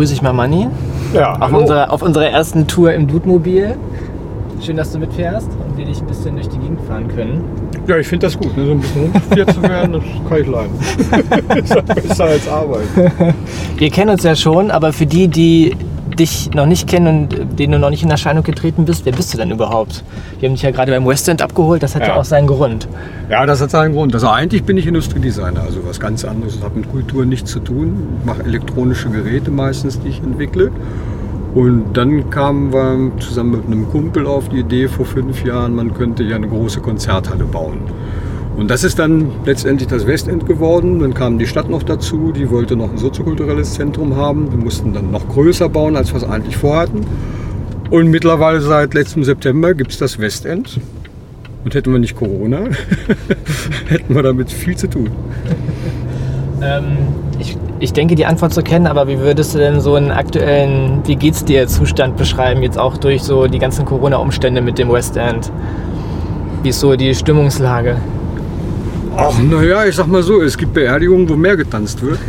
Begrüße ich mal Manni Ja, auf, hallo. unserer, auf unserer ersten Tour im Dudemobil. Schön, dass du mitfährst und wir dich ein bisschen durch die Gegend fahren können. ja ich finde das gut, ne? so ein bisschen rumgeführt zu werden, das kann ich leiden. ist besser als Arbeit. Wir kennen uns ja schon, aber für die, die dich noch nicht kennen und äh, denen du noch nicht in Erscheinung getreten bist, wer bist du denn überhaupt? Wir haben dich ja gerade beim West End abgeholt, das hat ja, Ja. auch seinen Grund. Ja, das hat seinen Grund. Also eigentlich bin ich Industriedesigner, also was ganz anderes. Das hat mit Kultur nichts zu tun. Ich mache elektronische Geräte meistens, die ich entwickle. Und dann kamen wir zusammen mit einem Kumpel auf die Idee vor fünf Jahren, man könnte ja eine große Konzerthalle bauen. Und das ist dann letztendlich das Westend geworden. Dann kam die Stadt noch dazu, die wollte noch ein soziokulturelles Zentrum haben. Wir mussten dann noch größer bauen, als wir es eigentlich vorhatten. Und mittlerweile seit letztem September gibt es das Westend. Und hätten wir nicht Corona, hätten wir damit viel zu tun. Ähm, ich, ich denke, die Antwort zu kennen, aber wie würdest du denn so einen aktuellen, wie geht's dir Zustand beschreiben, jetzt auch durch so die ganzen Corona-Umstände mit dem West End? Wie ist so die Stimmungslage? Ach, naja, ich sag mal so, es gibt Beerdigungen, wo mehr getanzt wird.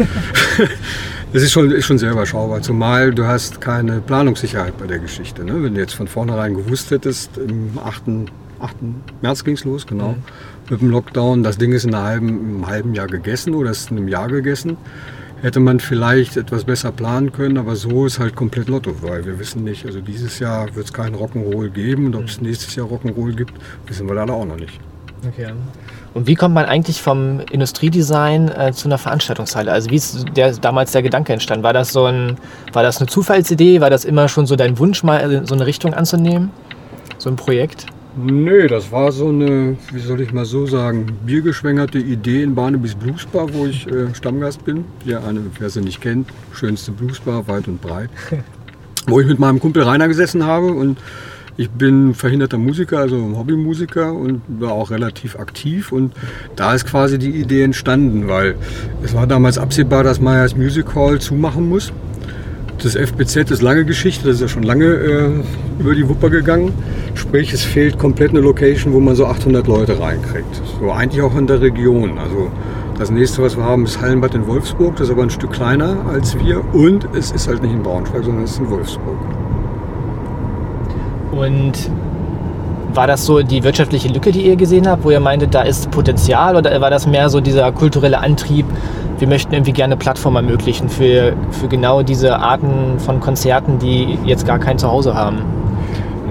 Das ist schon, ist schon sehr überschaubar, zumal du hast keine Planungssicherheit bei der Geschichte. Ne? Wenn du jetzt von vornherein gewusst hättest, im 8. 8. März ging es los, genau, mit dem Lockdown, das Ding ist in einem halben, im halben Jahr gegessen oder ist in einem Jahr gegessen, hätte man vielleicht etwas besser planen können, aber so ist halt komplett Lotto, weil wir wissen nicht, also dieses Jahr wird es keinen Rock'n'Roll geben und ob es nächstes Jahr Rock'n'Roll gibt, wissen wir leider auch noch nicht. Okay. Und wie kommt man eigentlich vom Industriedesign äh, zu einer Veranstaltungshalle? Also wie ist der, damals der Gedanke entstanden? War das so ein, war das eine Zufallsidee? War das immer schon so dein Wunsch, mal äh, so eine Richtung anzunehmen? So ein Projekt? Nee, das war so eine, wie soll ich mal so sagen, biergeschwängerte Idee in Barnabys Bluesbar, wo ich äh, Stammgast bin. Hier eine, wer sie nicht kennt, schönste Bluesbar, weit und breit. wo ich mit meinem Kumpel Rainer gesessen habe und ich bin verhinderter Musiker, also Hobbymusiker und war auch relativ aktiv und da ist quasi die Idee entstanden, weil es war damals absehbar, dass Meyers Music Hall zumachen muss. Das FBZ ist lange Geschichte, das ist ja schon lange äh, über die Wupper gegangen. Sprich, es fehlt komplett eine Location, wo man so 800 Leute reinkriegt. So eigentlich auch in der Region. Also das nächste, was wir haben, ist Hallenbad in Wolfsburg. Das ist aber ein Stück kleiner als wir. Und es ist halt nicht in Braunschweig, sondern es ist in Wolfsburg. Und war das so die wirtschaftliche Lücke, die ihr gesehen habt, wo ihr meintet, da ist Potenzial oder war das mehr so dieser kulturelle Antrieb, wir möchten irgendwie gerne Plattform ermöglichen für, für genau diese Arten von Konzerten, die jetzt gar kein Zuhause haben?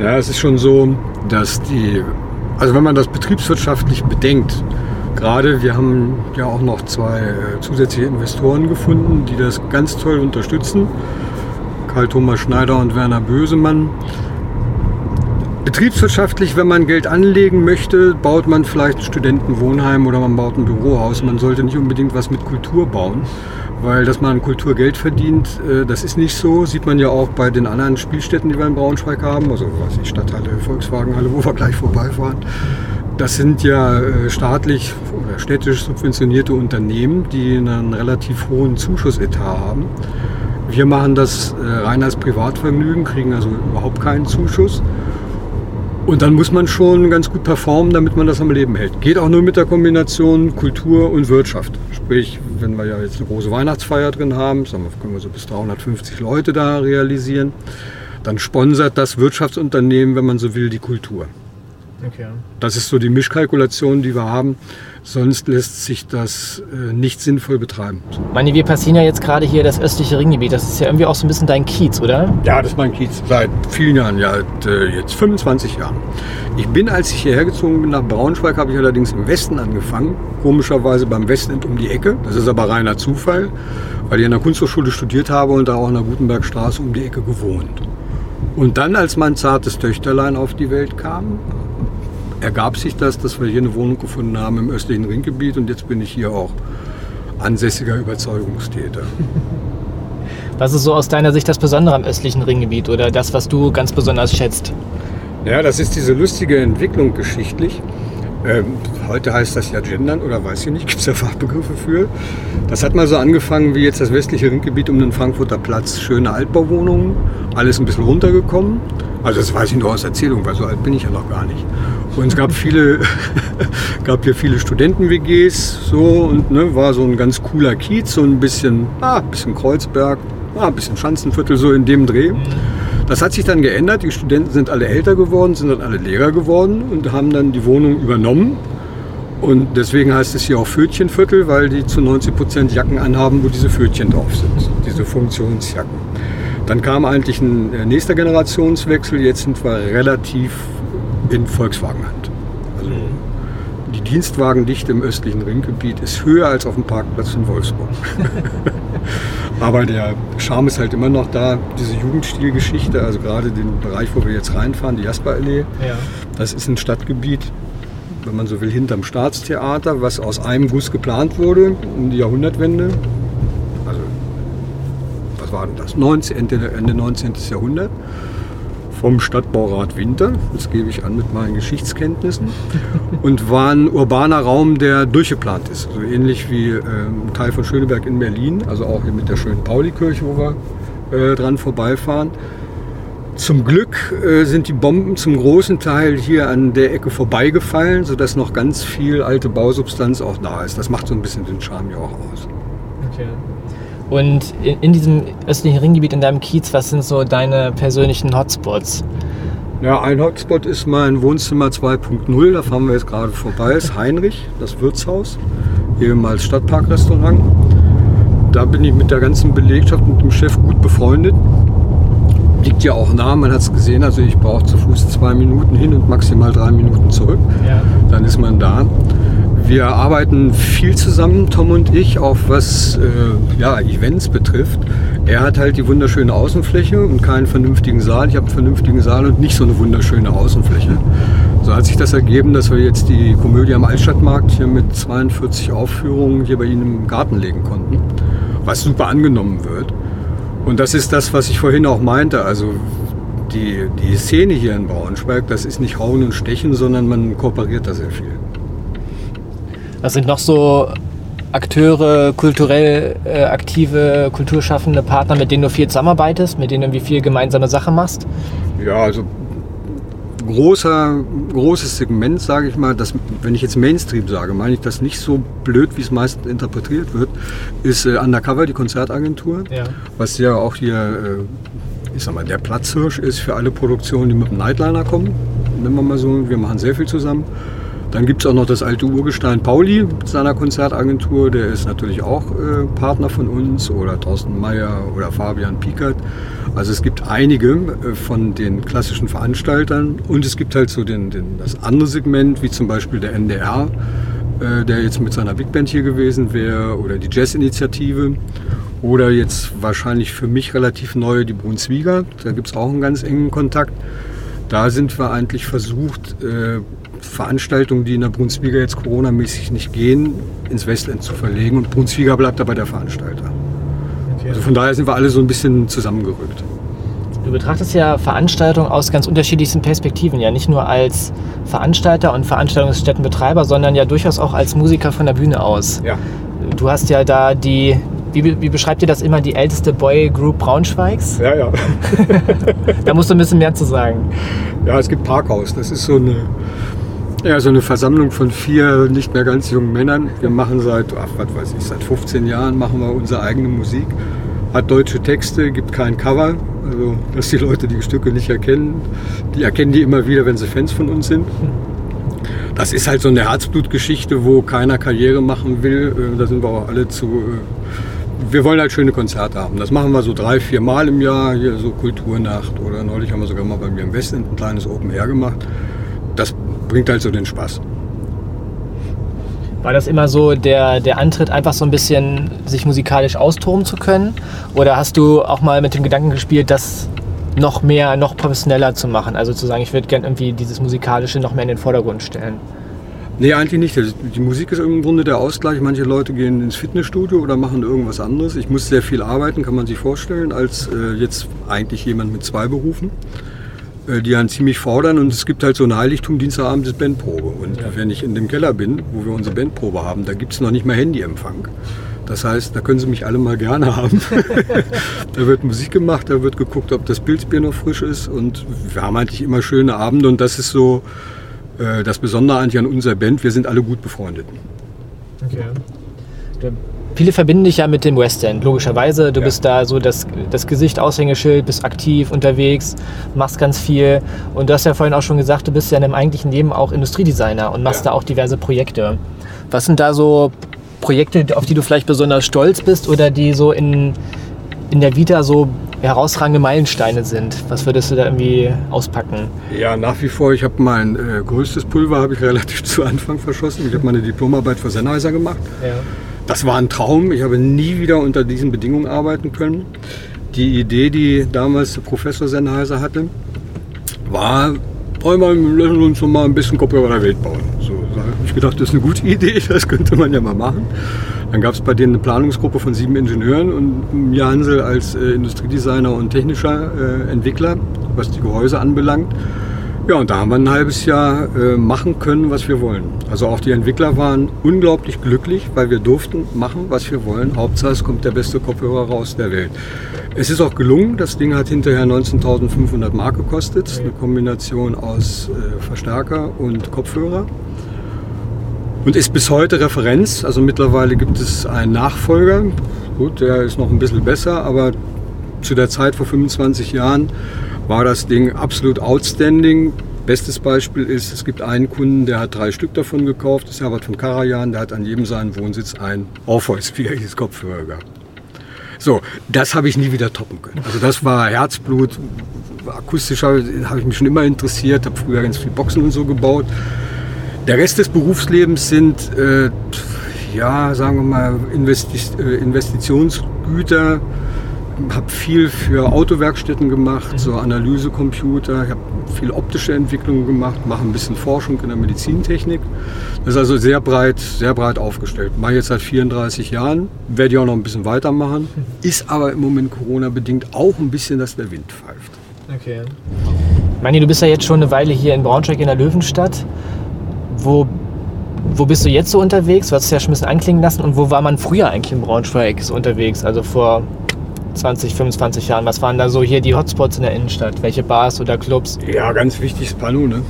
Ja, es ist schon so, dass die, also wenn man das betriebswirtschaftlich bedenkt, gerade wir haben ja auch noch zwei äh, zusätzliche Investoren gefunden, die das ganz toll unterstützen. Karl Thomas Schneider und Werner Bösemann. Betriebswirtschaftlich, wenn man Geld anlegen möchte, baut man vielleicht ein Studentenwohnheim oder man baut ein Bürohaus. Man sollte nicht unbedingt was mit Kultur bauen, weil dass man an Kultur Geld verdient, äh, das ist nicht so. Sieht man ja auch bei den anderen Spielstätten, die wir in Braunschweig haben, also was die Stadthalle, Volkswagenhalle, wo wir gleich vorbeifahren. Das sind ja äh, staatlich oder städtisch subventionierte Unternehmen, die einen relativ hohen Zuschussetat haben. Wir machen das äh, rein als Privatvergnügen, kriegen also überhaupt keinen Zuschuss. Und dann muss man schon ganz gut performen, damit man das am Leben hält. Geht auch nur mit der Kombination Kultur und Wirtschaft. Sprich, wenn wir ja jetzt eine große Weihnachtsfeier drin haben, sagen wir, können wir so bis 350 Leute da realisieren, dann sponsert das Wirtschaftsunternehmen, wenn man so will, die Kultur. Okay. Das ist so die Mischkalkulation, die wir haben. Sonst lässt sich das äh, nicht sinnvoll betreiben. Manni, wir passieren ja jetzt gerade hier das östliche Ringgebiet. Das ist ja irgendwie auch so ein bisschen dein Kiez, oder? Ja, das ist mein Kiez. Seit vielen Jahren, ja, seit, äh, jetzt 25 Jahren. Ich bin, als ich hierher gezogen bin nach Braunschweig, habe ich allerdings im Westen angefangen. Komischerweise beim Westend um die Ecke. Das ist aber reiner Zufall, weil ich an der Kunsthochschule studiert habe und da auch in der Gutenbergstraße um die Ecke gewohnt. Und dann, als mein zartes Töchterlein auf die Welt kam, ergab sich das, dass wir hier eine Wohnung gefunden haben im östlichen Ringgebiet und jetzt bin ich hier auch ansässiger Überzeugungstäter. Was ist so aus deiner Sicht das Besondere am östlichen Ringgebiet oder das, was du ganz besonders schätzt? Ja, das ist diese lustige Entwicklung geschichtlich. Ähm, heute heißt das ja Gendern oder weiß ich nicht, gibt es da Fachbegriffe für. Das hat mal so angefangen wie jetzt das westliche Ringgebiet um den Frankfurter Platz. Schöne Altbauwohnungen, alles ein bisschen runtergekommen. Also das weiß ich nur aus Erzählung, weil so alt bin ich ja noch gar nicht. Und es gab viele, gab hier viele Studenten-WGs so und ne, war so ein ganz cooler Kiez, so ein bisschen, ah, bisschen Kreuzberg, ah, ein bisschen Schanzenviertel, so in dem Dreh. Das hat sich dann geändert. Die Studenten sind alle älter geworden, sind dann alle Lehrer geworden und haben dann die Wohnung übernommen. Und deswegen heißt es hier auch Pfötchenviertel, weil die zu 90 Prozent Jacken anhaben, wo diese Pfötchen drauf sind, diese Funktionsjacken. Dann kam eigentlich ein äh, nächster Generationswechsel. Jetzt sind wir relativ in Volkswagenhand. Also die Dienstwagendichte im östlichen Ringgebiet ist höher als auf dem Parkplatz in Wolfsburg. Aber der Charme ist halt immer noch da, diese Jugendstilgeschichte, also gerade den Bereich, wo wir jetzt reinfahren, die Jasperallee, Ja. das ist ein Stadtgebiet, wenn man so will, hinterm Staatstheater, was aus einem Guss geplant wurde um die Jahrhundertwende. Also, was war denn das? 19, Ende, Ende 19. Jahrhundert. Vom Stadtbaurat Winter, das gebe ich an mit meinen Geschichtskenntnissen, und war ein urbaner Raum, der durchgeplant ist. So ähnlich wie ähm, ein Teil von Schöneberg in Berlin, also auch hier mit der schönen Paulikirche, wo wir äh, dran vorbeifahren. Zum Glück äh, sind die Bomben zum großen Teil hier an der Ecke vorbeigefallen, sodass noch ganz viel alte Bausubstanz auch da ist. Das macht so ein bisschen den Charme ja auch aus. Okay. Und in, in diesem östlichen Ringgebiet, in deinem Kiez, was sind so deine persönlichen Hotspots? Ja, ein Hotspot ist mein Wohnzimmer 2.0, da fahren wir jetzt gerade vorbei, ist Heinrich, das Wirtshaus, ehemals Stadtparkrestaurant. Da bin ich mit der ganzen Belegschaft und dem Chef gut befreundet. Liegt ja auch nah, man hat es gesehen, also ich brauche zu Fuß zwei Minuten hin und maximal drei Minuten zurück. Ja. dann ist man da. Wir arbeiten viel zusammen, Tom und ich, auch was äh, ja, Events betrifft. Er hat halt die wunderschöne Außenfläche und keinen vernünftigen Saal. Ich habe einen vernünftigen Saal und nicht so eine wunderschöne Außenfläche. So hat sich das ergeben, dass wir jetzt die Komödie am Altstadtmarkt hier mit 42 Aufführungen hier bei Ihnen im Garten legen konnten, was super angenommen wird. Und das ist das, was ich vorhin auch meinte. Also die, die Szene hier in Braunschweig, das ist nicht Hauen und Stechen, sondern man kooperiert da sehr viel. Was sind noch so Akteure, kulturell äh, aktive, kulturschaffende Partner, mit denen du viel zusammenarbeitest, mit denen du irgendwie viel gemeinsame Sache machst? Ja, also großer, großes Segment, sage ich mal, das, wenn ich jetzt Mainstream sage, meine ich das nicht so blöd, wie es meist interpretiert wird, ist äh, Undercover, die Konzertagentur, Ja. was ja auch hier, äh, ich sag mal, der Platzhirsch ist für alle Produktionen, die mit dem Nightliner kommen. Nennen wir mal so, wir machen sehr viel zusammen. Dann gibt es auch noch das alte Urgestein Pauli mit seiner Konzertagentur, der ist natürlich auch äh, Partner von uns, oder Thorsten Meyer oder Fabian Piekert. Also es gibt einige äh, von den klassischen Veranstaltern und es gibt halt so den, den, das andere Segment, wie zum Beispiel der NDR, äh, der jetzt mit seiner Big Band hier gewesen wäre, oder die Jazz-Initiative. Oder jetzt wahrscheinlich für mich relativ neu die Brunswiger. Da gibt es auch einen ganz engen Kontakt. Da sind wir eigentlich versucht, äh, Veranstaltungen, die in der Brunswiger jetzt Corona-mäßig nicht gehen, ins Westend zu verlegen. Und Brunswiger bleibt dabei der Veranstalter. Also von daher sind wir alle so ein bisschen zusammengerückt. Du betrachtest ja Veranstaltungen aus ganz unterschiedlichsten Perspektiven, ja nicht nur als Veranstalter und Veranstaltungsstättenbetreiber, sondern ja durchaus auch als Musiker von der Bühne aus. Ja. Du hast ja da die, wie, wie beschreibt ihr das immer, die älteste Boy Group Braunschweigs? Ja, ja. Da musst du ein bisschen mehr zu sagen. Ja, es gibt Parkhaus. Das ist so eine, ja, so eine Versammlung von vier nicht mehr ganz jungen Männern. Wir machen seit, ach, was weiß ich, seit 15 Jahren machen wir unsere eigene Musik. Hat deutsche Texte, gibt kein Cover. Also, dass die Leute die Stücke nicht erkennen. Die erkennen die immer wieder, wenn sie Fans von uns sind. Das ist halt so eine Herzblutgeschichte, wo keiner Karriere machen will. Äh, Da sind wir auch alle zu. äh, Wir wollen halt schöne Konzerte haben. Das machen wir so drei, vier Mal im Jahr. Hier so Kulturnacht oder neulich haben wir sogar mal bei mir im Westend ein kleines Open Air gemacht. Das bringt halt so den Spaß. War das immer so der, der Antritt, einfach so ein bisschen sich musikalisch austoben zu können? Oder hast du auch mal mit dem Gedanken gespielt, das noch mehr, noch professioneller zu machen? Also zu sagen, ich würde gerne irgendwie dieses Musikalische noch mehr in den Vordergrund stellen. Nee, eigentlich nicht. Die Musik ist im Grunde der Ausgleich. Manche Leute gehen ins Fitnessstudio oder machen irgendwas anderes. Ich muss sehr viel arbeiten, kann man sich vorstellen, als äh, jetzt eigentlich jemand mit zwei Berufen, die einen ziemlich fordern. Und es gibt halt so ein Heiligtum, Dienstagabend ist Bandprobe. Und wenn ich in dem Keller bin, wo wir unsere Bandprobe haben, da gibt es noch nicht mal Handyempfang. Das heißt, da können Sie mich alle mal gerne haben. da wird Musik gemacht, da wird geguckt, ob das Pilzbier noch frisch ist. Und wir haben eigentlich immer schöne Abende. Und das ist so, Äh, das Besondere eigentlich an unserer Band, wir sind alle gut befreundet. Okay. Viele verbinden dich ja mit dem West End, logischerweise. Du Ja. bist da so das, das Gesicht, Aushängeschild, bist aktiv unterwegs, machst ganz viel. Und du hast ja vorhin auch schon gesagt, du bist ja in deinem eigentlichen Leben auch Industriedesigner und machst Ja. da auch diverse Projekte. Was sind da so Projekte, auf die du vielleicht besonders stolz bist oder die so in, in der Vita so herausragende Meilensteine sind? Was würdest du da irgendwie auspacken? Ja, nach wie vor, ich habe mein äh, größtes Pulver habe ich relativ zu Anfang verschossen. Ich habe meine Diplomarbeit für Sennheiser gemacht. Ja. Das war ein Traum. Ich habe nie wieder unter diesen Bedingungen arbeiten können. Die Idee, die damals Professor Sennheiser hatte, war, wollen wir lassen uns mal ein bisschen Kopfhörer der Welt bauen. So, da ich gedacht, das ist eine gute Idee, das könnte man ja mal machen. Dann gab es bei denen eine Planungsgruppe von sieben Ingenieuren und mir Hansel als äh, Industriedesigner und technischer äh, Entwickler, was die Gehäuse anbelangt. Ja, und da haben wir ein halbes Jahr äh, machen können, was wir wollen. Also auch die Entwickler waren unglaublich glücklich, weil wir durften machen, was wir wollen. Hauptsache es kommt der beste Kopfhörer raus der Welt. Es ist auch gelungen. Das Ding hat hinterher 19.500 Mark gekostet. Eine Kombination aus äh, Verstärker und Kopfhörer. Und ist bis heute Referenz. Also mittlerweile gibt es einen Nachfolger. Gut, der ist noch ein bisschen besser, aber zu der Zeit vor 25 Jahren war das Ding absolut outstanding. Bestes Beispiel ist, es gibt einen Kunden, der hat drei Stück davon gekauft. Das ist Herbert von Karajan, der hat an jedem seinen Wohnsitz ein Orpheus, wie er hieß, Kopfhörer gehabt. So, das habe ich nie wieder toppen können. Also das war Herzblut. Akustisch habe habe ich mich schon immer interessiert, habe früher ganz viel Boxen und so gebaut. Der Rest des Berufslebens sind, äh, ja, sagen wir mal, Investi äh, Investitionsgüter. Habe viel für Autowerkstätten gemacht, so Analysecomputer. Ich habe viel optische Entwicklung gemacht, mache ein bisschen Forschung in der Medizintechnik. Das ist also sehr breit, sehr breit aufgestellt. Mache jetzt seit 34 Jahren, werde ich auch noch ein bisschen weitermachen. Ist aber im Moment Corona-bedingt auch ein bisschen, dass der Wind pfeift. Okay. Manni, du bist ja jetzt schon eine Weile hier in Braunschweig in der Löwenstadt. Wo, wo bist du jetzt so unterwegs? Du hast es ja schon ein bisschen anklingen lassen. Und wo war man früher eigentlich in Braunschweig so unterwegs? Also vor 20, 25 Jahren. Was waren da so hier die Hotspots in der Innenstadt? Welche Bars oder Clubs? Ja, ganz wichtig ist Pano, ne?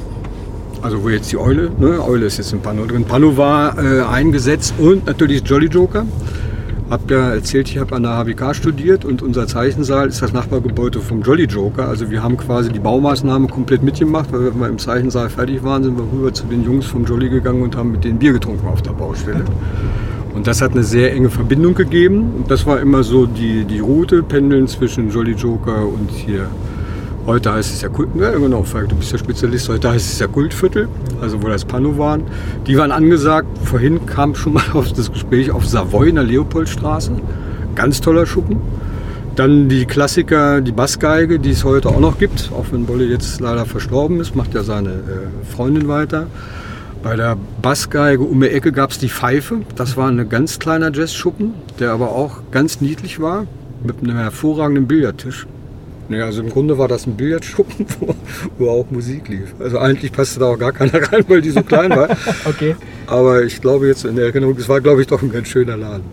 Also wo jetzt die Eule, ne? Eule ist jetzt im Pano drin. Pano war äh, eingesetzt und natürlich Jolly Joker. Hab ja erzählt, ich habe an der HBK studiert und unser Zeichensaal ist das Nachbargebäude vom Jolly Joker. Also wir haben quasi die Baumaßnahme komplett mitgemacht, weil wir im Zeichensaal fertig waren, sind wir rüber zu den Jungs vom Jolly gegangen und haben mit denen Bier getrunken auf der Baustelle. Und das hat eine sehr enge Verbindung gegeben. Und das war immer so die, die Route, pendeln zwischen Jolly Joker und hier. Heute heißt es ja Kult, ja genau, Falk, du bist ja Spezialist, heute heißt es ja Kultviertel, also wo das Pano waren. Die waren angesagt, vorhin kam schon mal auf das Gespräch auf Savoy in der Leopoldstraße. Ganz toller Schuppen. Dann die Klassiker, die Bassgeige, die es heute auch noch gibt, auch wenn Bolle jetzt leider verstorben ist, macht ja seine äh, Freundin weiter. Bei der Bassgeige um die Ecke gab es die Pfeife. Das war ein ganz kleiner Jazzschuppen, der aber auch ganz niedlich war, mit einem hervorragenden Billardtisch. Naja, also im Grunde war das ein Billardschuppen, wo, wo auch Musik lief. Also eigentlich passte da auch gar keiner rein, weil die so klein war. Okay. Aber ich glaube jetzt in der Erinnerung, es war glaube ich doch ein ganz schöner Laden.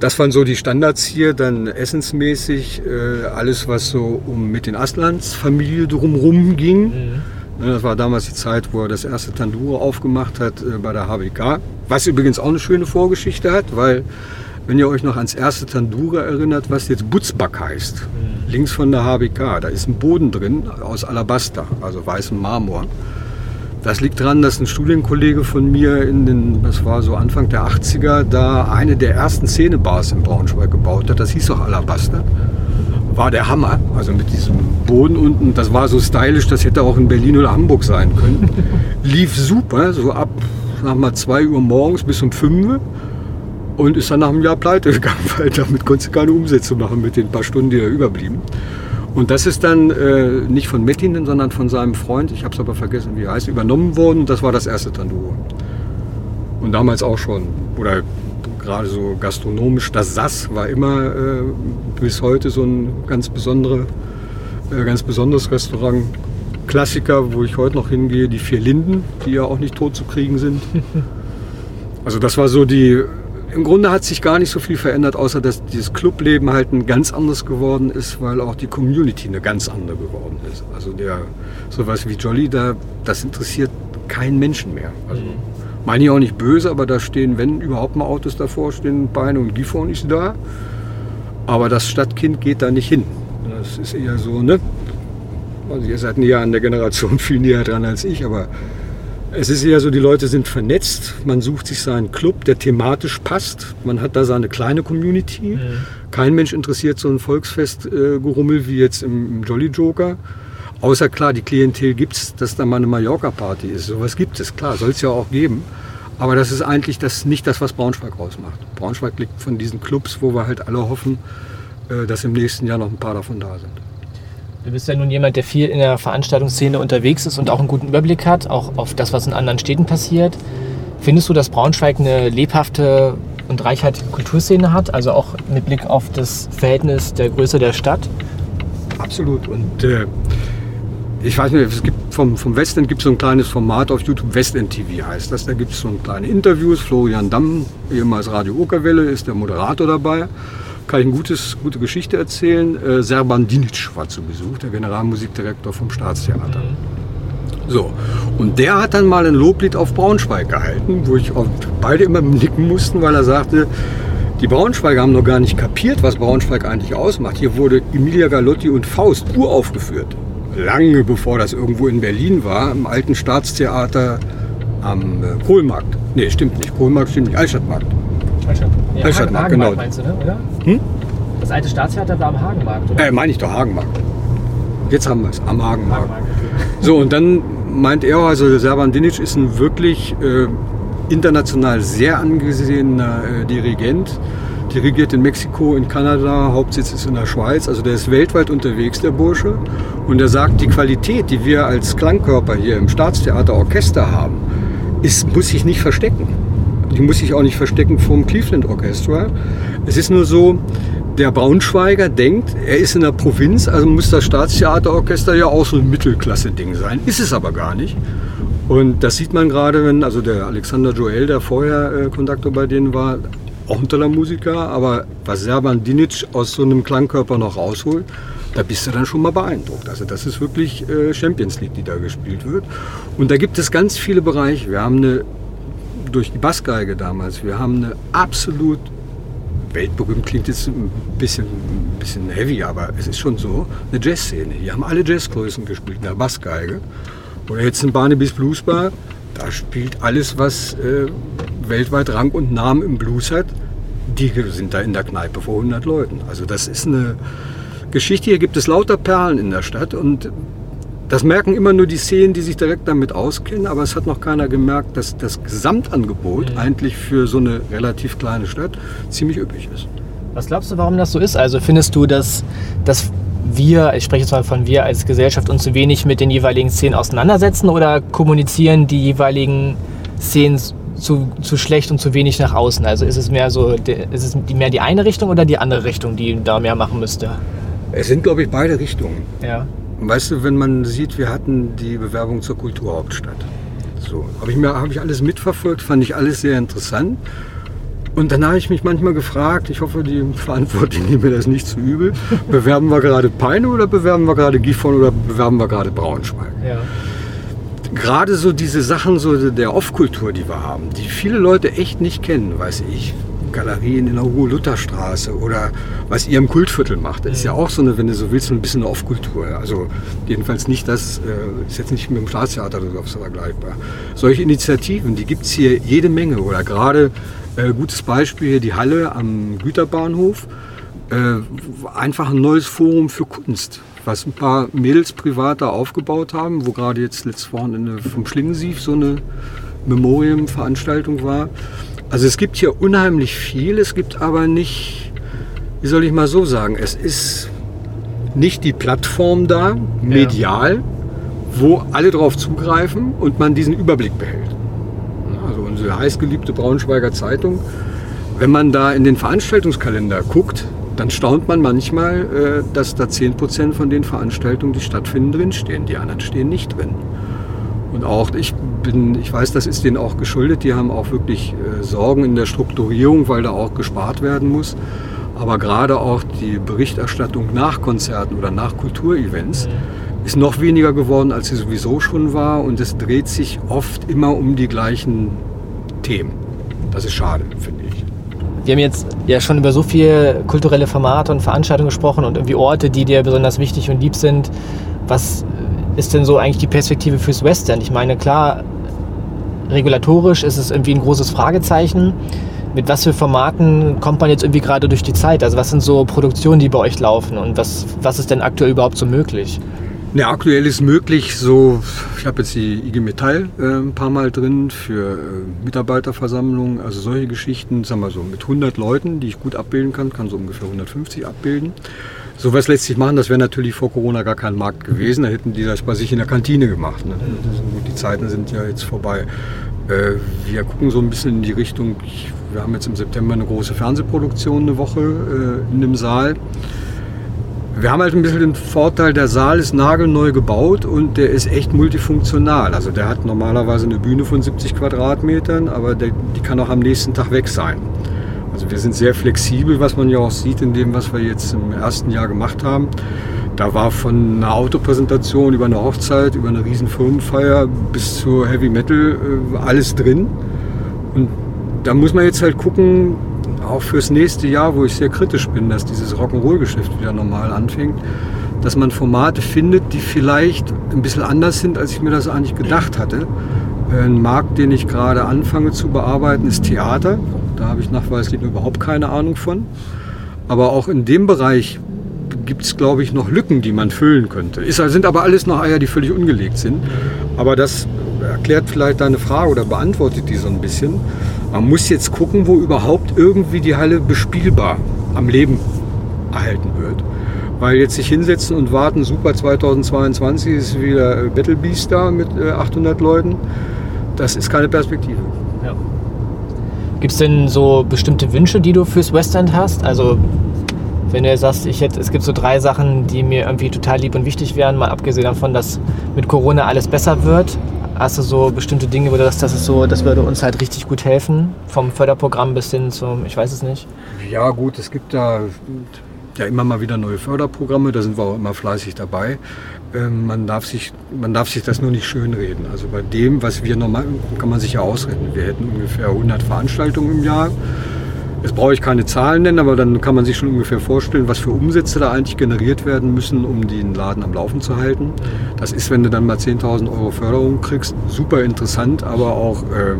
Das waren so die Standards hier, dann essensmäßig äh, alles, was so um mit den Aslands Familie drumherum ging. Mhm. Das war damals die Zeit, wo er das erste Tandoor aufgemacht hat äh, bei der HBK. Was übrigens auch eine schöne Vorgeschichte hat, weil, wenn ihr euch noch ans erste Tandoor erinnert, was jetzt Butzback heißt, links von der HBK, da ist ein Boden drin aus Alabaster, also weißem Marmor. Das liegt daran, dass ein Studienkollege von mir in den, das war so Anfang der 80er, da eine der ersten Szenebars in Braunschweig gebaut hat. Das hieß auch Alabaster war der Hammer. Also mit diesem Boden unten, das war so stylisch, das hätte auch in Berlin oder Hamburg sein können. Lief super, so ab sag mal 2 Uhr morgens bis um 5 Uhr und ist dann nach einem Jahr pleite gegangen, weil damit konnte sie keine Umsätze machen mit den paar Stunden, die da überblieben. Und das ist dann äh, nicht von Mettinen, sondern von seinem Freund, ich habe es aber vergessen, wie er heißt, übernommen worden. Und das war das erste Tandoor. Und damals auch schon, oder gerade so gastronomisch, das Sass war immer äh, bis heute so ein ganz, besondere, äh, ganz besonderes Restaurant. Klassiker, wo ich heute noch hingehe, die vier Linden, die ja auch nicht tot zu kriegen sind. Also das war so die, im Grunde hat sich gar nicht so viel verändert, außer dass dieses Clubleben halt ein ganz anderes geworden ist, weil auch die Community eine ganz andere geworden ist. Also der sowas wie Jolly, da, das interessiert keinen Menschen mehr. Also, meine ich auch nicht böse, aber da stehen, wenn überhaupt mal Autos davor, stehen Beine und Gifhorn ist da. Aber das Stadtkind geht da nicht hin. Das ist eher so, ne? Also ihr seid näher an der Generation viel näher dran als ich, aber es ist eher so, die Leute sind vernetzt. Man sucht sich seinen Club, der thematisch passt. Man hat da seine kleine Community. Mhm. Kein Mensch interessiert so ein Volksfestgerummel äh, wie jetzt im, im, Jolly Joker. Außer klar, die Klientel gibt es, dass da mal eine Mallorca-Party ist. Sowas gibt es, klar, soll es ja auch geben. Aber das ist eigentlich das, nicht das, was Braunschweig ausmacht. Braunschweig liegt von diesen Clubs, wo wir halt alle hoffen, äh, dass im nächsten Jahr noch ein paar davon da sind. Du bist ja nun jemand, der viel in der Veranstaltungsszene unterwegs ist und auch einen guten Überblick hat, auch auf das, was in anderen Städten passiert. Findest du, dass Braunschweig eine lebhafte und reichhaltige Kulturszene hat, also auch mit Blick auf das Verhältnis der Größe der Stadt? Absolut. Und äh, ich weiß nicht, es gibt vom, vom Westend gibt es so ein kleines Format auf YouTube, Westend TV heißt das. Da gibt es so kleine Interviews. Florian Damm, ehemals Radio Okerwelle, ist der Moderator dabei kann ich eine gutes, gute Geschichte erzählen. Äh, Serban Dinic war zu Besuch, der Generalmusikdirektor vom Staatstheater. So, und der hat dann mal ein Loblied auf Braunschweig gehalten, wo ich beide immer nicken mussten, weil er sagte, die Braunschweiger haben noch gar nicht kapiert, was Braunschweig eigentlich ausmacht. Hier wurde Emilia Galotti und Faust uraufgeführt. Lange bevor das irgendwo in Berlin war, im alten Staatstheater am äh, Kohlmarkt. Nee, stimmt nicht. Kohlmarkt stimmt nicht. Altstadtmarkt. Altstadtmarkt. Ja, Altstadtmarkt, genau. Meinst du, ne? oder? Hm? Das alte Staatstheater war am Hagenmarkt, oder? Äh, meine ich doch, Hagenmarkt. Jetzt haben wir es, am Hagenmarkt. Hagenmarkt okay. So, und dann meint er, also Serban Dinic ist ein wirklich äh, international sehr angesehener äh, Dirigent. Dirigiert in Mexiko, in Kanada, Hauptsitz ist in der Schweiz. Also der ist weltweit unterwegs, der Bursche. Und er sagt, die Qualität, die wir als Klangkörper hier im Staatstheater Orchester haben, ist, muss sich nicht verstecken. Die muss sich auch nicht verstecken vom Cleveland Orchestra. Es ist nur so, der Braunschweiger denkt, er ist in der Provinz, also muss das Staatstheaterorchester ja auch so ein Mittelklasse-Ding sein. Ist es aber gar nicht. Und das sieht man gerade, wenn, also der Alexander Joel, der vorher äh, Konduktor bei denen war, auch ein toller Musiker, aber was Serban Dinic aus so einem Klangkörper noch rausholt, da bist du dann schon mal beeindruckt. Also das ist wirklich äh, Champions League, die da gespielt wird. Und da gibt es ganz viele Bereiche. Wir haben eine, durch die Bassgeige damals, wir haben eine absolut weltberühmt klingt jetzt ein bisschen, ein bisschen heavy, aber es ist schon so, eine Jazzszene. Hier haben alle Jazzgrößen gespielt, in der Bassgeige. Oder jetzt in Barnaby's Blues Bar, da spielt alles, was äh, weltweit Rang und Namen im Blues hat. Die sind da in der Kneipe vor 100 Leuten. Also das ist eine Geschichte. Hier gibt es lauter Perlen in der Stadt und das merken immer nur die Szenen, die sich direkt damit auskennen, aber es hat noch keiner gemerkt, dass das Gesamtangebot mhm. eigentlich für so eine relativ kleine Stadt ziemlich üppig ist. Was glaubst du, warum das so ist? Also findest du, dass, dass wir, ich spreche jetzt mal von wir als Gesellschaft, uns zu wenig mit den jeweiligen Szenen auseinandersetzen oder kommunizieren die jeweiligen Szenen zu, zu schlecht und zu wenig nach außen? Also ist es mehr so, ist es mehr die eine Richtung oder die andere Richtung, die da mehr machen müsste? Es sind, glaube ich, beide Richtungen. Ja. Weißt du, wenn man sieht, wir hatten die Bewerbung zur Kulturhauptstadt. So, habe ich mir habe ich alles mitverfolgt, fand ich alles sehr interessant. Und dann habe ich mich manchmal gefragt, ich hoffe, die Verantwortlichen nehmen mir das nicht zu übel, bewerben wir gerade Peine oder bewerben wir gerade Gifhorn oder bewerben wir gerade Braunschweig? Ja. Gerade so diese Sachen so der Off-Kultur, die wir haben, die viele Leute echt nicht kennen, weiß ich. Galerien in der Ruhe-Luther-Straße oder was ihr im Kultviertel macht. Das ist ja auch so eine, wenn du so willst, ein bisschen eine Off-Kultur. Also jedenfalls nicht das, äh, ist jetzt nicht mit dem Staatstheater oder so vergleichbar. Solche Initiativen, die gibt es hier jede Menge. Oder gerade, äh, gutes Beispiel hier die Halle am Güterbahnhof. Äh, einfach ein neues Forum für Kunst, was ein paar Mädels privat da aufgebaut haben, wo gerade jetzt letztes Wochenende vom Schlingensief so eine Memorienveranstaltung war. Also es gibt hier unheimlich viel, es gibt aber nicht, wie soll ich mal so sagen, es ist nicht die Plattform da, medial, ja. wo alle drauf zugreifen und man diesen Überblick behält. Also unsere heißgeliebte Braunschweiger Zeitung, wenn man da in den Veranstaltungskalender guckt, dann staunt man manchmal, äh, dass da 10% von den Veranstaltungen, die stattfinden, drinstehen. Die anderen stehen nicht drin. Und auch ich bin, ich weiß, das ist denen auch geschuldet. Die haben auch wirklich äh, Sorgen in der Strukturierung, weil da auch gespart werden muss. Aber gerade auch die Berichterstattung nach Konzerten oder nach Kulturevents ist noch weniger geworden, als sie sowieso schon war. Und es dreht sich oft immer um die gleichen Themen. Das ist schade, finde ich. Wir haben jetzt ja schon über so viele kulturelle Formate und Veranstaltungen gesprochen und irgendwie Orte, die dir besonders wichtig und lieb sind. Was ist denn so eigentlich die Perspektive fürs Western? Ich meine, klar, regulatorisch ist es irgendwie ein großes Fragezeichen. Mit was für Formaten kommt man jetzt irgendwie gerade durch die Zeit? Also was sind so Produktionen, die bei euch laufen und was, was ist denn aktuell überhaupt so möglich? Ja, aktuell ist möglich so, ich habe jetzt die IG Metall äh, ein paar Mal drin für äh, Mitarbeiterversammlungen, also solche Geschichten, sagen wir so, mit 100 Leuten, die ich gut abbilden kann, kann so ungefähr 150 abbilden. Sowas lässt sich machen, das wäre natürlich vor Corona gar kein Markt gewesen, da hätten die das bei sich in der Kantine gemacht. Ne? Die Zeiten sind ja jetzt vorbei. Äh, wir gucken so ein bisschen in die Richtung, wir haben jetzt im September eine große Fernsehproduktion eine Woche äh, in dem Saal. Wir haben halt ein bisschen den Vorteil, der Saal ist nagelneu gebaut und der ist echt multifunktional. Also der hat normalerweise eine Bühne von 70 Quadratmetern, aber der, die kann auch am nächsten Tag weg sein. Also wir sind sehr flexibel, was man ja auch sieht in dem, was wir jetzt im ersten Jahr gemacht haben. Da war von einer Autopräsentation über eine Hochzeit, über eine riesen Firmenfeier bis zur Heavy Metal äh, alles drin. Und da muss man jetzt halt gucken, auch fürs nächste Jahr, wo ich sehr kritisch bin, dass dieses Rock'n'Roll-Geschäft wieder normal anfängt, dass man Formate findet, die vielleicht ein bisschen anders sind, als ich mir das eigentlich gedacht hatte. Ein Markt, den ich gerade anfange zu bearbeiten, ist Theater. Da habe ich nachweislich überhaupt keine Ahnung von. Aber auch in dem Bereich gibt es, glaube ich, noch Lücken, die man füllen könnte. Es sind aber alles noch Eier, die völlig ungelegt sind. Aber das erklärt vielleicht deine Frage oder beantwortet die so ein bisschen. Man muss jetzt gucken, wo überhaupt irgendwie die Halle bespielbar am Leben erhalten wird. Weil jetzt sich hinsetzen und warten, super 2022 ist wieder Battle Beast da mit 800 äh, Leuten, das ist keine Perspektive. Ja. Gibt es denn so bestimmte Wünsche, die du fürs Westend hast? Also wenn du sagst, ich hätte, es gibt so drei Sachen, die mir irgendwie total lieb und wichtig wären, mal abgesehen davon, dass mit Corona alles besser wird, Hast du so bestimmte Dinge, wo du sagst, das ist so, das würde uns halt richtig gut helfen? Vom Förderprogramm bis hin zum, ich weiß es nicht. Ja, gut, es gibt da ja immer mal wieder neue Förderprogramme, da sind wir auch immer fleißig dabei. Ähm, man, darf sich, man darf sich das nur nicht schönreden. Also bei dem, was wir normal, kann man sich ja ausrechnen. Wir hätten ungefähr 100 Veranstaltungen im Jahr. Jetzt brauche ich keine Zahlen nennen, aber dann kann man sich schon ungefähr vorstellen, was für Umsätze da eigentlich generiert werden müssen, um den Laden am Laufen zu halten. Das ist, wenn du dann mal 10.000 Euro Förderung kriegst, super interessant, aber auch, äh,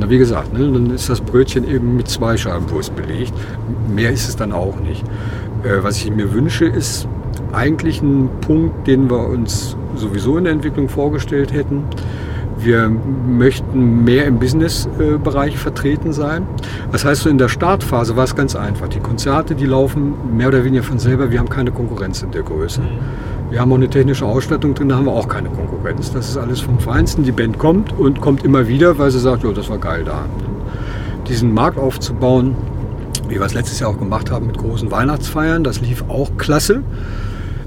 na wie gesagt, ne, dann ist das Brötchen eben mit zwei Scheiben Wurst belegt. Mehr ist es dann auch nicht. Äh, was ich mir wünsche, ist eigentlich ein Punkt, den wir uns sowieso in der Entwicklung vorgestellt hätten wir möchten mehr im Business-Bereich vertreten sein. Das heißt, so in der Startphase war es ganz einfach. Die Konzerte, die laufen mehr oder weniger von selber. Wir haben keine Konkurrenz in der Größe. Wir haben auch eine technische Ausstattung drin, da haben wir auch keine Konkurrenz. Das ist alles vom Feinsten. Die Band kommt und kommt immer wieder, weil sie sagt, jo, das war geil da. Diesen Markt aufzubauen, wie wir es letztes Jahr auch gemacht haben mit großen Weihnachtsfeiern, das lief auch klasse.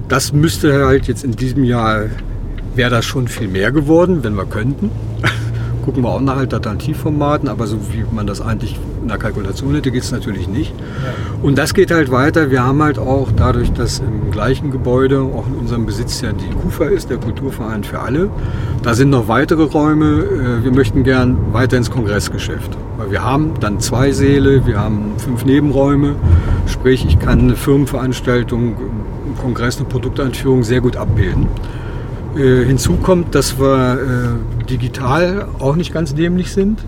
Das müsste halt jetzt in diesem Jahr wäre das schon viel mehr geworden, wenn wir könnten. Gucken wir auch nach Alternativformaten, aber so wie man das eigentlich in der Kalkulation hätte, geht es natürlich nicht. Und das geht halt weiter. Wir haben halt auch dadurch, dass im gleichen Gebäude auch in unserem Besitz ja die KUFA ist, der Kulturverein für alle. Da sind noch weitere Räume. Äh, wir möchten gern weiter ins Kongressgeschäft. Weil wir haben dann zwei Säle, wir haben fünf Nebenräume. Sprich, ich kann eine Firmenveranstaltung, einen Kongress, eine Produkteinführung sehr gut abbilden. Äh, hinzu kommt, dass wir äh, digital auch nicht ganz dämlich sind.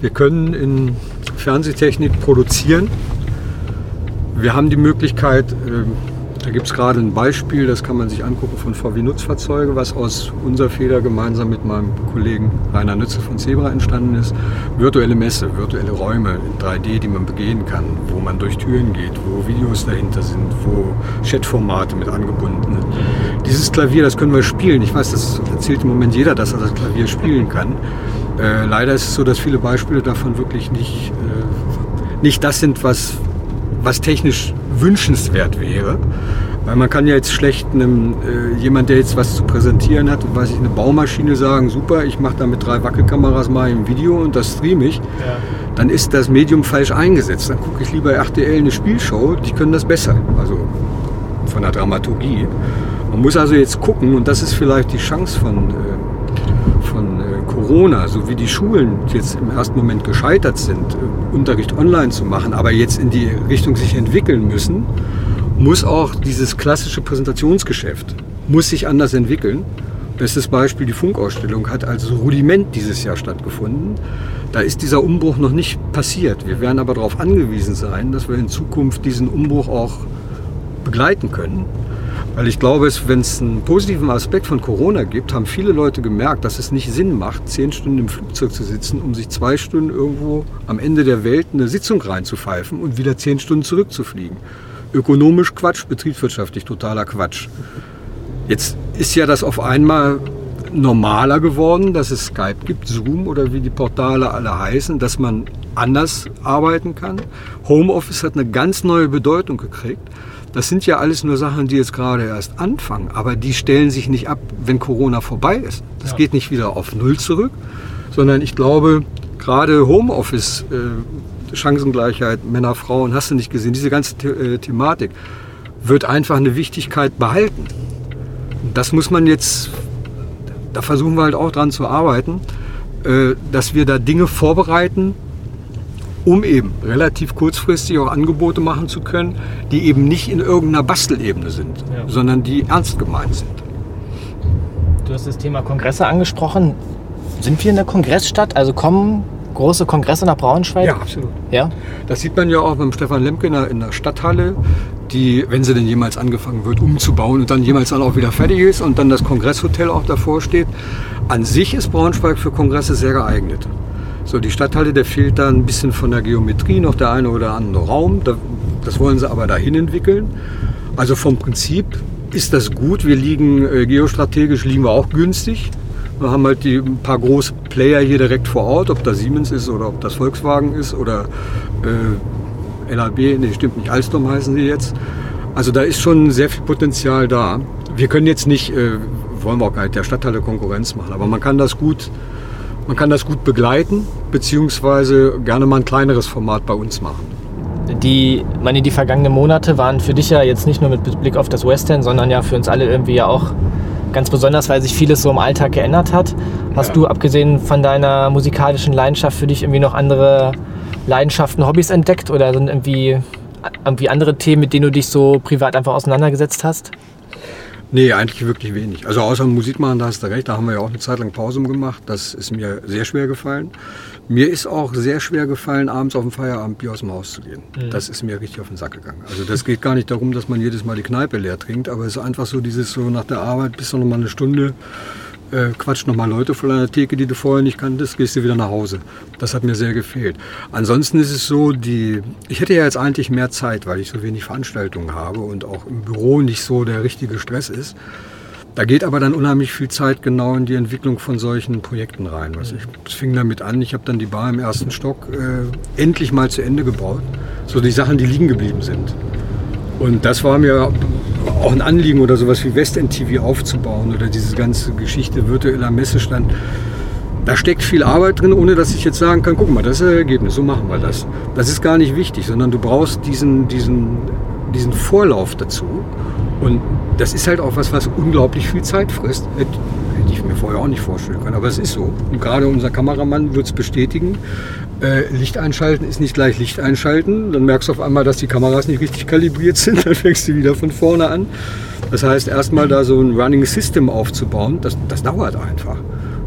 Wir können in Fernsehtechnik produzieren. Wir haben die Möglichkeit, äh, da gibt es gerade ein Beispiel, das kann man sich angucken von VW Nutzfahrzeuge, was aus unserer Feder gemeinsam mit meinem Kollegen Rainer Nütze von Zebra entstanden ist. Virtuelle Messe, virtuelle Räume in 3D, die man begehen kann, wo man durch Türen geht, wo Videos dahinter sind, wo Chatformate mit angebunden sind. Dieses Klavier, das können wir spielen. Ich weiß, das erzählt im Moment jeder, dass er das Klavier spielen kann. Äh, leider ist es so, dass viele Beispiele davon wirklich nicht, äh, nicht das sind, was, was technisch wünschenswert wäre. Weil man kann ja jetzt schlecht einem, äh, jemand, der jetzt was zu präsentieren hat, weiß ich, eine Baumaschine sagen, super, ich mache da mit drei Wackelkameras mal ein Video und das streame ich. Ja. Dann ist das Medium falsch eingesetzt. Dann gucke ich lieber RTL eine Spielshow, die können das besser. Also von der Dramaturgie. Man muss also jetzt gucken, und das ist vielleicht die Chance von, äh, von äh, Corona, so wie die Schulen jetzt im ersten Moment gescheitert sind, äh, Unterricht online zu machen, aber jetzt in die Richtung sich entwickeln müssen, muss auch dieses klassische Präsentationsgeschäft muss sich anders entwickeln. Bestes Beispiel, die Funkausstellung hat als Rudiment dieses Jahr stattgefunden. Da ist dieser Umbruch noch nicht passiert. Wir werden aber darauf angewiesen sein, dass wir in Zukunft diesen Umbruch auch begleiten können. Weil ich glaube, wenn es einen positiven Aspekt von Corona gibt, haben viele Leute gemerkt, dass es nicht Sinn macht, zehn Stunden im Flugzeug zu sitzen, um sich zwei Stunden irgendwo am Ende der Welt eine Sitzung reinzupfeifen und wieder zehn Stunden zurückzufliegen. Ökonomisch Quatsch, betriebswirtschaftlich totaler Quatsch. Jetzt ist ja das auf einmal normaler geworden, dass es Skype gibt, Zoom oder wie die Portale alle heißen, dass man anders arbeiten kann. Homeoffice hat eine ganz neue Bedeutung gekriegt. Das sind ja alles nur Sachen, die jetzt gerade erst anfangen, aber die stellen sich nicht ab, wenn Corona vorbei ist. Das ja. geht nicht wieder auf Null zurück, sondern ich glaube, gerade Homeoffice, äh, Chancengleichheit, Männer, Frauen, hast du nicht gesehen, diese ganze The äh, Thematik wird einfach eine Wichtigkeit behalten. Das muss man jetzt, da versuchen wir halt auch dran zu arbeiten, äh, dass wir da Dinge vorbereiten, um eben relativ kurzfristig auch Angebote machen zu können, die eben nicht in irgendeiner Bastelebene sind, ja. sondern die ernst gemeint sind. Du hast das Thema Kongresse angesprochen. Sind wir in der Kongressstadt? Also kommen große Kongresse nach Braunschweig? Ja, absolut. Ja? Das sieht man ja auch beim Stefan Lemke in der Stadthalle, die, wenn sie denn jemals angefangen wird, umzubauen und dann jemals dann auch wieder fertig ist und dann das Kongresshotel auch davor steht. An sich ist Braunschweig für Kongresse sehr geeignet. So, die Stadthalle, der fehlt da ein bisschen von der Geometrie, noch der eine oder andere Raum. Das wollen sie aber dahin entwickeln. Also vom Prinzip ist das gut. Wir liegen äh, geostrategisch liegen wir auch günstig. Wir haben halt die ein paar große Player hier direkt vor Ort, ob das Siemens ist oder ob das Volkswagen ist oder äh, LAB, nee, stimmt nicht, Alstom heißen sie jetzt. Also da ist schon sehr viel Potenzial da. Wir können jetzt nicht, äh, wollen wir auch gar nicht der Stadthalle Konkurrenz machen, aber man kann das gut man kann das gut begleiten, beziehungsweise gerne mal ein kleineres Format bei uns machen. Die, meine, die vergangenen Monate waren für dich ja jetzt nicht nur mit Blick auf das Western, sondern ja für uns alle irgendwie ja auch ganz besonders, weil sich vieles so im Alltag geändert hat. Hast ja. du, abgesehen von deiner musikalischen Leidenschaft, für dich irgendwie noch andere Leidenschaften, Hobbys entdeckt oder sind irgendwie, irgendwie andere Themen, mit denen du dich so privat einfach auseinandergesetzt hast? Nee, eigentlich wirklich wenig. Also außer Musik machen, da hast du recht, da haben wir ja auch eine Zeit lang Pause gemacht. Das ist mir sehr schwer gefallen. Mir ist auch sehr schwer gefallen, abends auf dem Feierabendbier aus dem Haus zu gehen. Mhm. Das ist mir richtig auf den Sack gegangen. Also das geht gar nicht darum, dass man jedes Mal die Kneipe leer trinkt, aber es ist einfach so dieses so nach der Arbeit bist du noch mal eine Stunde äh, quatscht nochmal Leute vor einer Theke, die du vorher nicht kanntest, gehst du wieder nach Hause. Das hat mir sehr gefehlt. Ansonsten ist es so, die, ich hätte ja jetzt eigentlich mehr Zeit, weil ich so wenig Veranstaltungen habe und auch im Büro nicht so der richtige Stress ist. Da geht aber dann unheimlich viel Zeit genau in die Entwicklung von solchen Projekten rein. Was ich, das fing damit an, ich habe dann die Bar im ersten Stock äh, endlich mal zu Ende gebaut. So die Sachen, die liegen geblieben sind. Und das war mir auch ein Anliegen oder sowas wie Westend TV aufzubauen oder diese ganze Geschichte virtueller Messestand. Da steckt viel Arbeit drin, ohne dass ich jetzt sagen kann, guck mal, das ist das Ergebnis, so machen wir das. Das ist gar nicht wichtig, sondern du brauchst diesen, diesen, diesen Vorlauf dazu. Und das ist halt auch was, was unglaublich viel Zeit frisst. Hätte ich mir vorher auch nicht vorstellen können, aber es ist so. Und gerade unser Kameramann wird es bestätigen. Äh, Licht einschalten ist nicht gleich Licht einschalten. Dann merkst du auf einmal, dass die Kameras nicht richtig kalibriert sind. Dann fängst du wieder von vorne an. Das heißt, erstmal da so ein Running System aufzubauen, das, das dauert einfach.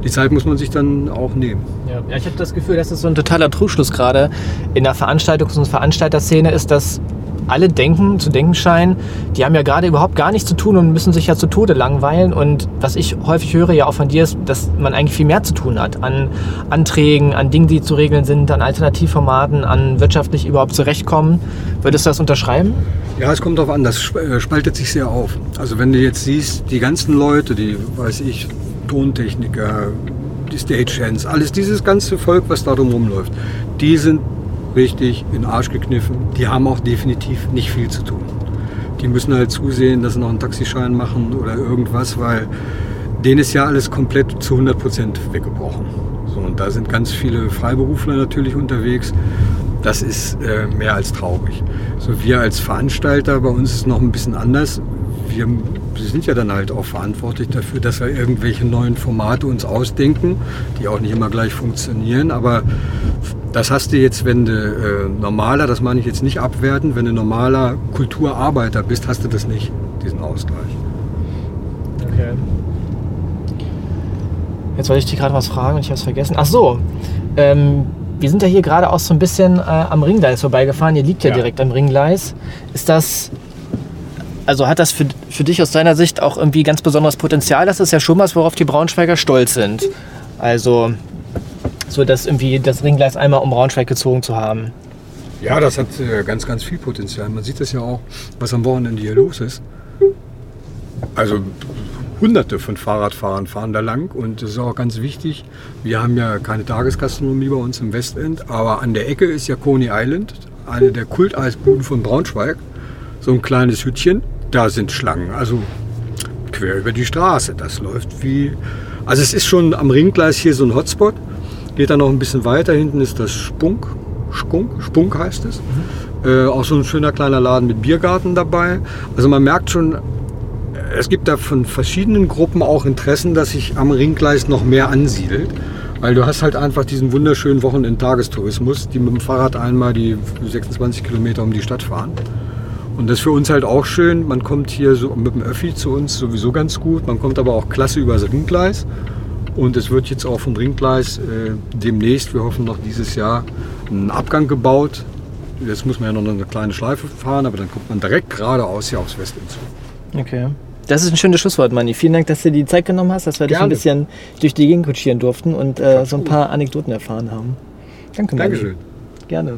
Die Zeit muss man sich dann auch nehmen. Ja, ich habe das Gefühl, dass es so ein totaler Trugschluss gerade in der Veranstaltungs- und Veranstalterszene ist, dass alle denken, zu denken scheinen, die haben ja gerade überhaupt gar nichts zu tun und müssen sich ja zu Tode langweilen. Und was ich häufig höre ja auch von dir ist, dass man eigentlich viel mehr zu tun hat an Anträgen, an Dingen, die zu regeln sind, an Alternativformaten, an wirtschaftlich überhaupt zurechtkommen. Würdest du das unterschreiben? Ja, es kommt darauf an, das äh, spaltet sich sehr auf. Also wenn du jetzt siehst, die ganzen Leute, die, weiß ich, Tontechniker, die Stagehands, alles dieses ganze Volk, was da drumherum läuft, die sind richtig in den Arsch gekniffen. Die haben auch definitiv nicht viel zu tun. Die müssen halt zusehen, dass sie noch einen Taxischein machen oder irgendwas, weil denen ist ja alles komplett zu 100 Prozent weggebrochen. So, und da sind ganz viele Freiberufler natürlich unterwegs. das ist äh, mehr als traurig. So wir als Veranstalter, bei uns ist es noch ein bisschen anders. Wir, wir sind ja dann halt auch verantwortlich dafür, dass wir irgendwelche neuen Formate uns ausdenken, die auch nicht immer gleich funktionieren. Aber das hast du jetzt, wenn du äh, normaler, das meine ich jetzt nicht abwerten, wenn du normaler Kulturarbeiter bist, hast du das nicht, diesen Ausgleich. Okay. Jetzt wollte ich dich gerade was fragen und ich habe es vergessen. Ach so, ähm, wir sind ja hier gerade auch so ein bisschen äh, am Ringgleis vorbeigefahren. Ihr liegt ja, Ja. direkt am Ringgleis. Ist das, also hat das für, für dich aus deiner Sicht auch irgendwie ganz besonderes Potenzial? Das ist ja schon was, worauf die Braunschweiger stolz sind. Also so, dass irgendwie das Ringgleis einmal um Braunschweig gezogen zu haben. Ja, das hat äh, ganz, ganz viel Potenzial. Man sieht das ja auch, was am Wochenende hier los ist. Also hunderte von Fahrradfahrern fahren da lang und das ist auch ganz wichtig. Wir haben ja keine Tagesgastronomie bei uns im Westend, aber an der Ecke ist ja Coney Island, eine der Kulteisbuden von Braunschweig. So ein kleines Hütchen, da sind Schlangen, also quer über die Straße. Das läuft wie... Also es ist schon am Ringgleis hier so ein Hotspot. Geht dann noch ein bisschen weiter, hinten ist das Spunk. Spunk, Spunk heißt es. Äh, auch so ein schöner kleiner Laden mit Biergarten dabei. Also man merkt schon, es gibt da von verschiedenen Gruppen auch Interessen, dass sich am Ringgleis noch mehr ansiedelt. Weil du hast halt einfach diesen wunderschönen Wochenend-Tagestourismus, die mit dem Fahrrad einmal die 26 Kilometer um die Stadt fahren. Und das ist für uns halt auch schön. Man kommt hier so mit dem Öffi zu uns sowieso ganz gut. Man kommt aber auch klasse übers Ringgleis. Und es wird jetzt auch vom Ringgleis äh, demnächst, wir hoffen noch dieses Jahr, ein Abgang gebaut. Jetzt muss man ja noch eine kleine Schleife fahren, aber dann kommt man direkt geradeaus hier aufs Westend zu. Okay. Das ist ein schönes Schlusswort, Manni. Vielen Dank, dass du dir die Zeit genommen hast, dass wir dich ein Gerne. bisschen durch die Gegend kutschieren durften und äh, so ein paar Anekdoten erfahren haben. Danke, Manni. Dankeschön. Gerne.